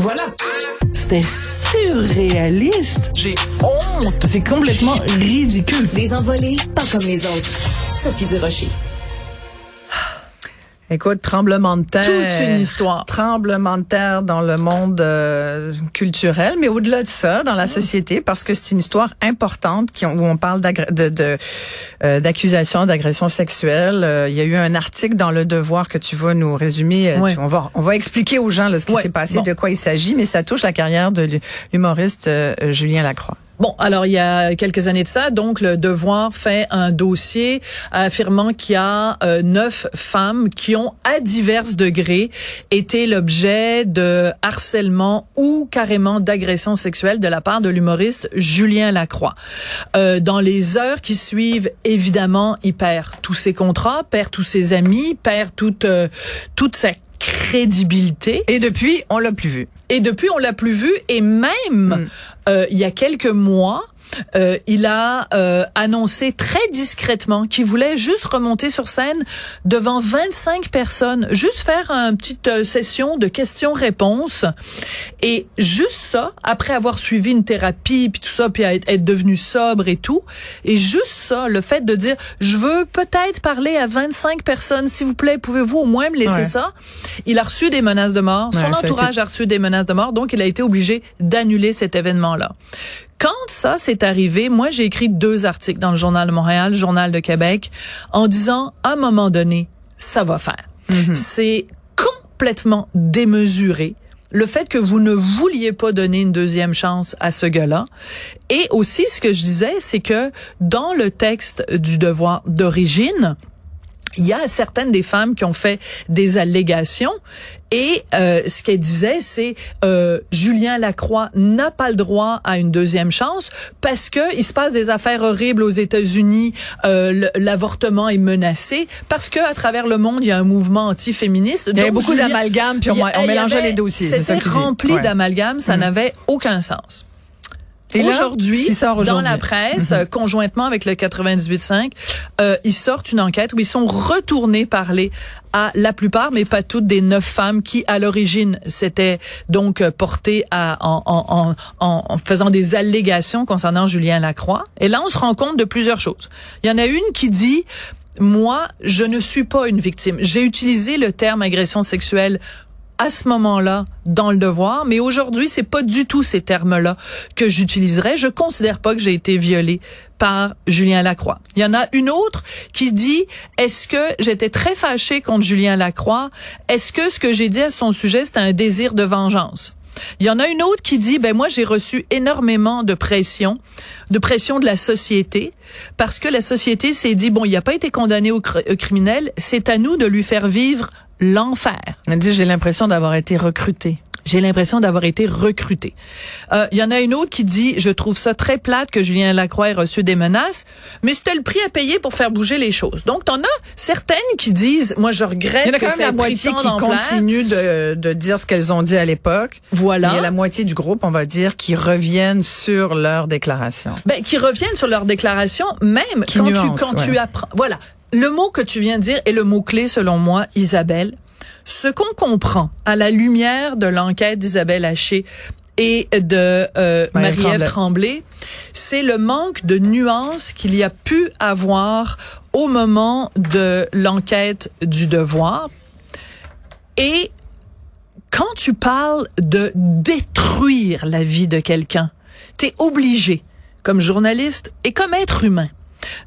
Voilà. C'était surréaliste. J'ai honte. C'est complètement ridicule. Des envolées pas comme les autres. Sophie Durocher. Écoute, tremblement de terre. Toute une histoire. Tremblement de terre dans le monde euh, culturel, mais au-delà de ça, dans la société, parce que c'est une histoire importante qui, où on parle de, de, euh, d'accusations, d'agression sexuelle. Euh, il y a eu un article dans Le Devoir que tu vas nous résumer. Ouais. Tu- on, va, on va expliquer aux gens là, ce qui Ouais, s'est passé, bon. de quoi il s'agit, mais ça touche la carrière de l'humoriste euh, Julien Lacroix. Bon, alors il y a quelques années de ça, donc le Devoir fait un dossier affirmant qu'il y a euh, neuf femmes qui ont à divers degrés été l'objet de harcèlement ou carrément d'agression sexuelle de la part de l'humoriste Julien Lacroix. Euh, dans les heures qui suivent, évidemment, il perd tous ses contrats, perd tous ses amis, perd toute euh, toute sa crédibilité. Et depuis, on l'a plus vu. Et depuis, on l'a plus vu. Et même euh, il y a quelques mois, euh, il a euh, annoncé très discrètement qu'il voulait juste remonter sur scène devant 25 personnes, juste faire une petite euh, session de questions-réponses. Et juste ça, après avoir suivi une thérapie, puis tout ça, puis être, être devenu sobre et tout, et juste ça, le fait de dire, je veux peut-être parler à 25 personnes, s'il vous plaît, pouvez-vous au moins me laisser Ouais. ça? Il a reçu des menaces de mort. Ouais, Son ça a été- entourage a reçu des menaces de mort, donc il a été obligé d'annuler cet événement-là. Quand ça s'est arrivé, moi j'ai écrit deux articles dans le Journal de Montréal, le Journal de Québec, en disant à un moment donné, ça va faire. C'est complètement démesuré. Le fait que vous ne vouliez pas donner une deuxième chance à ce gars-là. Et aussi, ce que je disais, c'est que dans le texte du devoir d'origine, il y a certaines des femmes qui ont fait des allégations et euh, ce qu'elle disait, c'est euh, Julien Lacroix n'a pas le droit à une deuxième chance parce que il se passe des affaires horribles aux États-Unis, euh, l'avortement est menacé, parce que à travers le monde il y a un mouvement anti-féministe. Il y avait beaucoup Julien- d'amalgame, puis on, on mélangeait avait- les dossiers. C'était rempli Ouais. d'amalgame, ça Mm. n'avait aucun sens. Et Aujourd'hui, dans la presse, euh, conjointement avec le 98.5, euh, ils sortent une enquête où ils sont retournés parler à la plupart, mais pas toutes, des neuf femmes qui, à l'origine, s'étaient donc euh, portées à, en, en, en- en faisant des allégations concernant Julien Lacroix. Et là, on se rend compte de plusieurs choses. Il y en a une qui dit moi, je ne suis pas une victime. J'ai utilisé le terme agression sexuelle à ce moment-là dans le devoir, mais aujourd'hui, c'est pas du tout ces termes-là que j'utiliserais. Je considère pas que j'ai été violée par Julien Lacroix. Il y en a une autre qui dit est-ce que j'étais très fâchée contre Julien Lacroix? Est-ce que ce que j'ai dit à son sujet c'était un désir de vengeance? Il y en a une autre qui dit ben moi j'ai reçu énormément de pression, de pression de la société parce que la société s'est dit bon il n'a pas été condamné au, cr- au criminel, c'est à nous de lui faire vivre l'enfer. Elle dit, j'ai l'impression d'avoir été recrutée. J'ai l'impression d'avoir été recruté. Euh, Il y en a une autre qui dit, je trouve ça très plate que Julien Lacroix ait reçu des menaces, mais c'était le prix à payer pour faire bouger les choses. Donc, t'en as certaines qui disent, moi, je regrette Il y en a que quand ça même la moitié qui continue de, de dire ce qu'elles ont dit à l'époque. Voilà. Il y a la moitié du groupe, on va dire, qui reviennent sur leur déclaration. Ben, qui reviennent sur leur déclaration, même Qui quand tu quand ouais. tu apprends. Voilà, le mot que tu viens de dire est le mot clé selon moi, Isabelle. Ce qu'on comprend à la lumière de l'enquête d'Isabelle Haché et de euh, Marie-Ève Tremblay. Tremblay, c'est le manque de nuances qu'il y a pu avoir au moment de l'enquête du devoir. Et quand tu parles de détruire la vie de quelqu'un, t'es obligé, comme journaliste et comme être humain,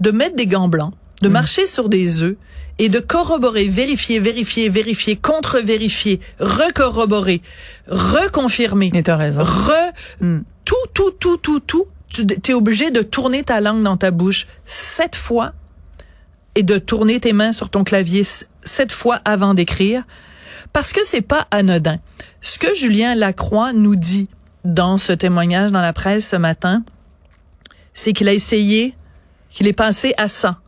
de mettre des gants blancs, de marcher sur des œufs et de corroborer, vérifier, vérifier, vérifier, contre-vérifier, recorroborer, reconfirmer, t'as raison. re, Mm. tout, tout, tout, tout, tout. Tu es obligé de tourner ta langue dans ta bouche sept fois et de tourner tes mains sur ton clavier sept fois avant d'écrire parce que c'est pas anodin. Ce que Julien Lacroix nous dit dans ce témoignage dans la presse ce matin, c'est qu'il a essayé, qu'il est passé à ça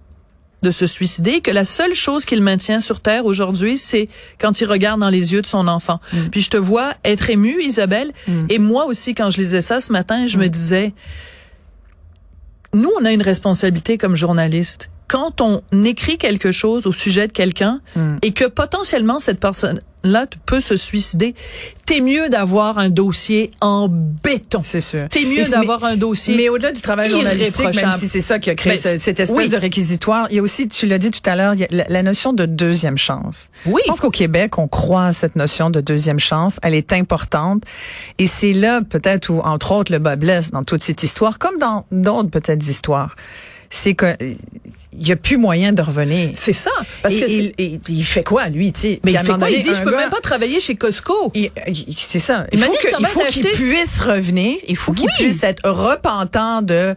de se suicider, que la seule chose qu'il maintient sur terre aujourd'hui, c'est quand il regarde dans les yeux de son enfant. Puis je te vois être émue, Isabelle, et moi aussi quand je lisais ça ce matin, je me disais, nous on a une responsabilité comme journalistes. Quand on écrit quelque chose au sujet de quelqu'un Hmm. et que potentiellement cette personne là peut se suicider, t'es mieux d'avoir un dossier en béton. C'est sûr. T'es mieux d'avoir un dossier. Mais au-delà du travail journalistique, même si c'est ça qui a créé Ben, ce- cette espèce oui. de réquisitoire, il y a aussi, tu l'as dit tout à l'heure, la, la notion de deuxième chance. Oui. Je pense qu'au Québec, on croit à cette notion de deuxième chance. Elle est importante. Et c'est là, peut-être, où, entre autres, le bas blesse dans toute cette histoire, comme dans d'autres, peut-être, histoires. C'est que, il y a plus moyen de revenir. c'est ça. Parce Et- que et- puis il fait quoi, lui, tu sais? mais il fait quoi? Il dit, je peux gars- même pas travailler chez Costco. il- il- c'est ça. Il faut Imagine que- comment il faut qu'il puisse revenir. Il faut qu'il Oui. puisse être repentant de.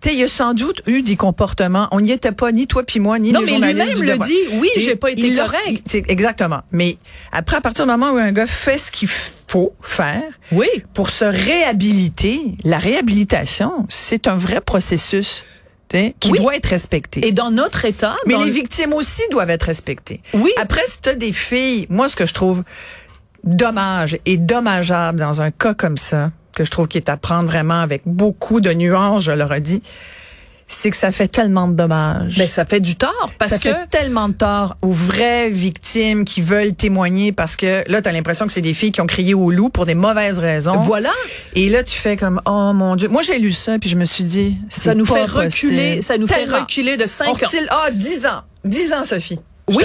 Tu sais, il y a sans doute eu des comportements. On n'y était pas, ni toi puis moi, ni Non, les mais lui-même le dit, oui, j'ai pas été il correct. il- c'est- exactement. Mais après, à partir du moment où un gars fait ce qu'il faut faire Oui. pour se réhabiliter, la réhabilitation, c'est un vrai processus tu qui Oui. doit être respecté. Et dans notre état, Mais les le- victimes aussi doivent être respectées. Oui. Après, si t'as des filles, moi, ce que je trouve dommage et dommageable dans un cas comme ça, que je trouve qui est à prendre vraiment avec beaucoup de nuances, je leur ai dit, c'est que ça fait tellement de dommages. ben, ça fait du tort parce ça que fait tellement de tort aux vraies victimes qui veulent témoigner parce que là, tu as l'impression que c'est des filles qui ont crié au loup pour des mauvaises raisons. voilà, Et là, tu fais comme, oh mon Dieu. Moi, j'ai lu ça, puis je me suis dit, ça nous pas fait reculer, possible. ça nous Tellement. fait reculer de 5 On ans. Ah, 10 ans. 10 ans, Sophie. Je Oui.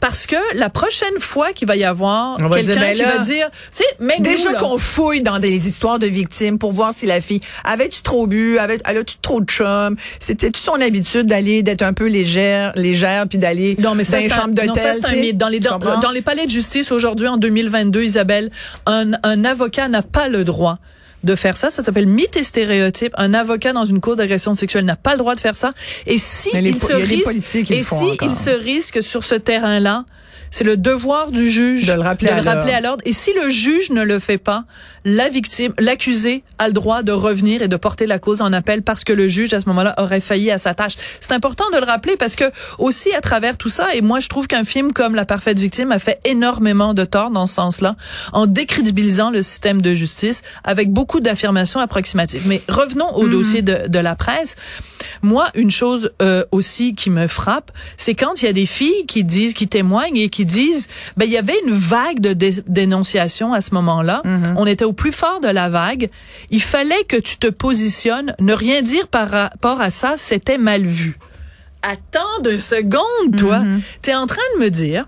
Parce que la prochaine fois qu'il va y avoir quelqu'un ben qui va dire, tu sais, même Déjà qu'on fouille dans des histoires de victimes pour voir si la fille avait-tu trop bu, avait elle a-tu trop de chum, c'était-tu son habitude d'aller d'être un peu légère, légère puis d'aller dans les chambres d'hôtel. non, ça, c'est un tu sais? mythe. Dans les, dans, dans les palais de justice aujourd'hui, en 2022, Isabelle, un, un avocat n'a pas le droit de faire ça. Ça s'appelle mythe et stéréotype. Un avocat dans une cour d'agression sexuelle n'a pas le droit de faire ça. Et si il se risque, et si il se risque sur ce terrain-là, c'est le devoir du juge De le rappeler à l'ordre. à l'ordre. Et si le juge ne le fait pas, la victime, l'accusé a le droit de revenir et de porter la cause en appel parce que le juge, à ce moment-là, aurait failli à sa tâche. C'est important de le rappeler parce que aussi à travers tout ça, et moi je trouve qu'un film comme La parfaite victime a fait énormément de tort dans ce sens-là, en décrédibilisant le système de justice avec beaucoup d'affirmations approximatives. Mais revenons au dossier de, de la presse. Moi, une chose euh, aussi qui me frappe, c'est quand il y a des filles qui disent, qui témoignent et qui disent, ben il y avait une vague de dé- dénonciation à ce moment-là. On était au plus fort de la vague. Il fallait que tu te positionnes. Ne rien dire par rapport à ça, c'était mal vu. Attends deux secondes, toi. Tu es en train de me dire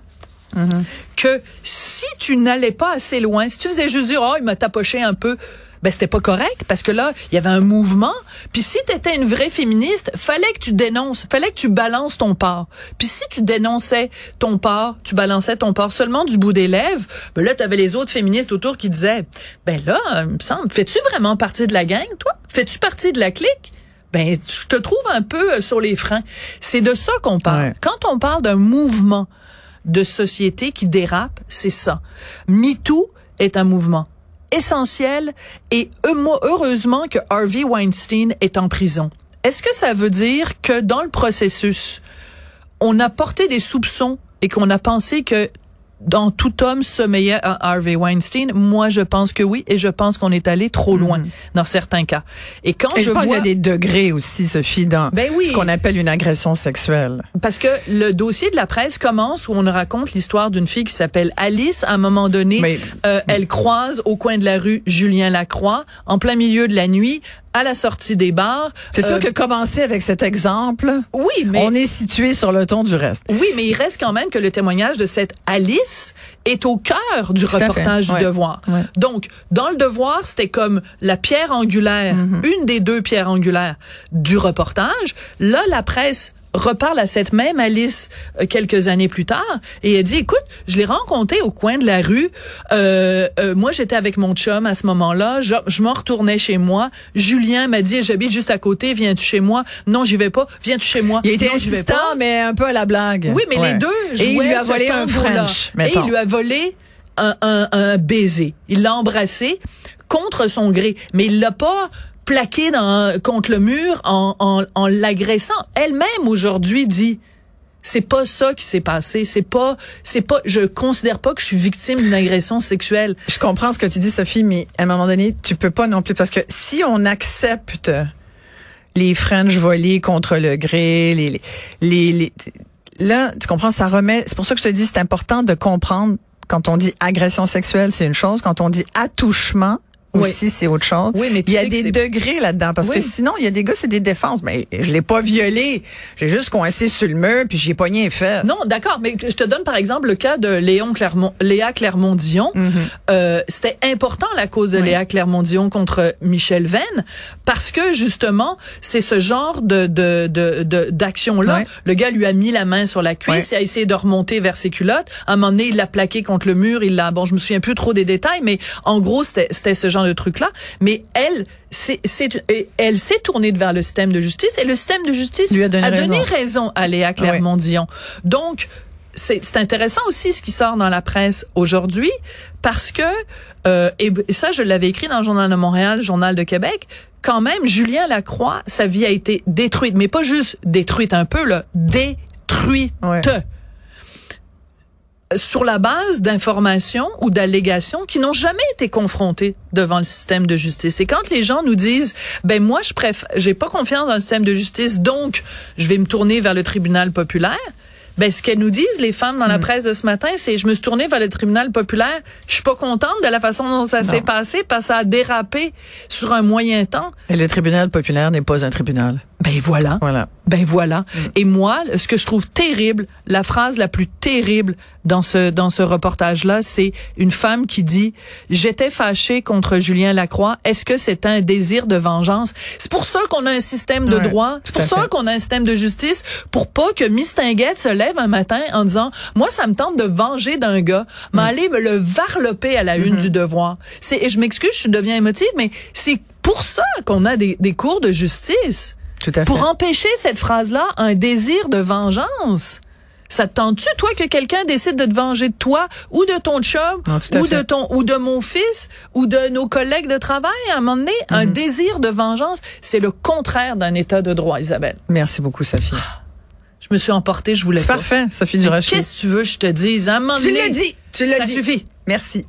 que si tu n'allais pas assez loin, si tu faisais juste dire, oh, il m'a tapoché un peu, ben c'était pas correct parce que là, il y avait un mouvement. Puis si tu étais une vraie féministe, fallait que tu dénonces, fallait que tu balances ton part. Puis si tu dénonçais ton part, tu balançais ton part seulement du bout des lèvres, ben là tu avais les autres féministes autour qui disaient ben là, il me semble, fais-tu vraiment partie de la gang toi? Fais-tu partie de la clique? Ben, je te trouve un peu euh, sur les freins. C'est de ça qu'on parle. Ouais. Quand on parle d'un mouvement de société qui dérape, c'est ça. MeToo est un mouvement essentiel et heu- heureusement que Harvey Weinstein est en prison. Est-ce que ça veut dire que dans le processus, on a porté des soupçons et qu'on a pensé que dans tout homme sommeillait un Harvey Weinstein, moi je pense que oui et je pense qu'on est allé trop loin dans certains cas. Et quand Et je je pense qu'il y vois a des degrés aussi, Sophie, dans Ben oui. ce qu'on appelle une agression sexuelle. parce que le dossier de la presse commence où on raconte l'histoire d'une fille qui s'appelle Alice. À un moment donné, Mais- euh, elle croise au coin de la rue Julien Lacroix, en plein milieu de la nuit, à la sortie des bars. C'est sûr Euh, que commencer avec cet exemple, oui, mais on est situé sur le ton du reste. Oui, mais il reste quand même que le témoignage de cette Alice est au cœur du Tout reportage Ouais. du Devoir. Ouais. Donc, dans le Devoir, c'était comme la pierre angulaire, Mm-hmm. une des deux pierres angulaires du reportage. Là, la presse reparle à cette même Alice euh, quelques années plus tard et elle dit écoute je l'ai rencontré au coin de la rue. Euh, euh, moi j'étais avec mon chum à ce moment-là. Je, je m'en retournais chez moi. Julien m'a dit j'habite juste à côté viens-tu chez moi? Non j'y vais pas. Viens-tu chez moi? Il vais insistant, mais un peu à la blague. oui, mais Ouais. les deux Et il lui a volé un. French, Et il lui a volé un, un, un baiser. Il l'a embrassé contre son gré, mais il l'a pas plaqué dans, contre le mur en, en, en l'agressant. Elle-même aujourd'hui dit c'est pas ça qui s'est passé. C'est pas, c'est pas, je considère pas que je suis victime d'une agression sexuelle. Je comprends ce que tu dis, Sophie, mais à un moment donné, tu peux pas non plus parce que si on accepte les French volés contre le gré, les, les, les, les- là, tu comprends, ça remet, c'est pour ça que je te dis, c'est important de comprendre quand on dit agression sexuelle, c'est une chose, quand on dit attouchement, Oui. aussi, c'est autre chose. Oui, mais il y a des degrés là-dedans parce Oui. que sinon, il y a des gars, c'est des défenses. Mais je l'ai pas violé. J'ai juste coincé sur le mur puis j'ai pogné les fesses. Non, d'accord, mais je te donne par exemple le cas de Léon Clermont, Léa Clermont-Dion. Euh, C'était important la cause de Oui. Léa Clermont-Dion contre Michel Venn parce que justement c'est ce genre de de de de- d'action là. Le gars lui a mis la main sur la cuisse, il a essayé de remonter vers ses culottes. À un moment donné, il l'a plaqué contre le mur. Il l'a bon, je me souviens plus trop des détails, mais en gros c'était c'était ce genre de truc là. Mais elle c'est elle s'est tournée vers le système de justice et le système de justice Lui a donné raison. raison à Léa Clermont-Dion. Donc, c'est intéressant aussi ce qui sort dans la presse aujourd'hui parce que, euh, et ça, je l'avais écrit dans le Journal de Montréal, le Journal de Québec, quand même, Julien Lacroix, sa vie a été détruite, mais pas juste détruite un peu, là, détruite. Ouais. Sur la base d'informations ou d'allégations qui n'ont jamais été confrontées devant le système de justice. Et quand les gens nous disent, ben moi je préfère, j'ai pas confiance dans le système de justice, donc je vais me tourner vers le tribunal populaire. Ben ce qu'elles nous disent les femmes dans la presse de ce matin, c'est je me suis tournée vers le tribunal populaire, je suis pas contente de la façon dont ça s'est passé parce que ça a dérapé sur un moyen temps. Et le tribunal populaire n'est pas un tribunal. Ben voilà. Voilà. Ben voilà. Et moi, ce que je trouve terrible, la phrase la plus terrible dans ce dans ce reportage là, c'est une femme qui dit "J'étais fâchée contre Julien Lacroix. Est-ce que c'est un désir de vengeance C'est pour ça qu'on a un système de Ouais, droit. C'est pour ça qu'on a un système de justice pour pas que Miss Tinguette se lève un matin en disant "Moi, ça me tente de venger d'un gars, mais aller me le varloper à la une du devoir." C'est et je m'excuse, je deviens émotive, mais c'est pour ça qu'on a des, des cours de justice Tout à pour fait. empêcher cette phrase-là un désir de vengeance. Ça te tente-tu, toi, que quelqu'un décide de te venger de toi ou de ton chum Non, ou de ton ou de mon fils ou de nos collègues de travail à un moment donné? Un Mhm. désir de vengeance, c'est le contraire d'un état de droit, Isabelle. Merci beaucoup, Sophie. Je me suis emportée, je voulais C'est parfait, Sophie Durocher. Qu'est-ce que tu veux que je te dise? À un moment Tu l'as dit. Tu l'as ça dit. suffit. Merci.